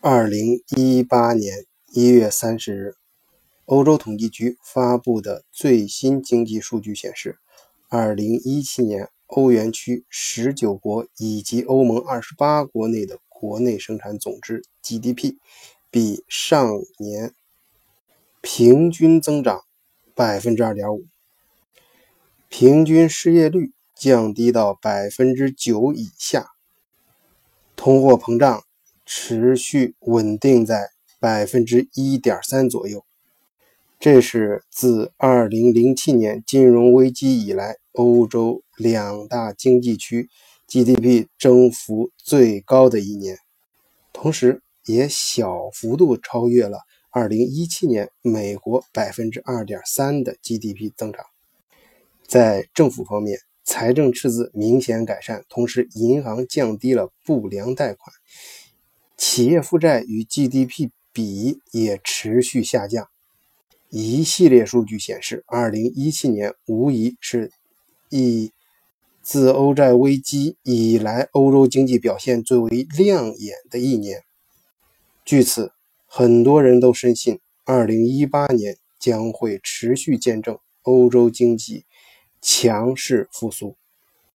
二零一八年一月三十日，欧洲统计局发布的最新经济数据显示，二零一七年欧元区十九国以及欧盟二十八国内的国内生产总值 GDP 比上年平均增长百分之二点五，平均失业率降低到百分之九以下。通货膨胀持续稳定在百分之一点三左右，这是自二零零七年金融危机以来欧洲两大经济区 GDP 增幅最高的一年，同时也小幅度超越了二零一七年美国百分之二点三的 GDP 增长。在政府方面，财政赤字明显改善，同时银行降低了不良贷款，企业负债与 GDP 比也持续下降。一系列数据显示，二零一七年无疑是以自欧债危机以来欧洲经济表现最为亮眼的一年。据此，很多人都深信，二零一八年将会持续见证欧洲经济。强势复苏。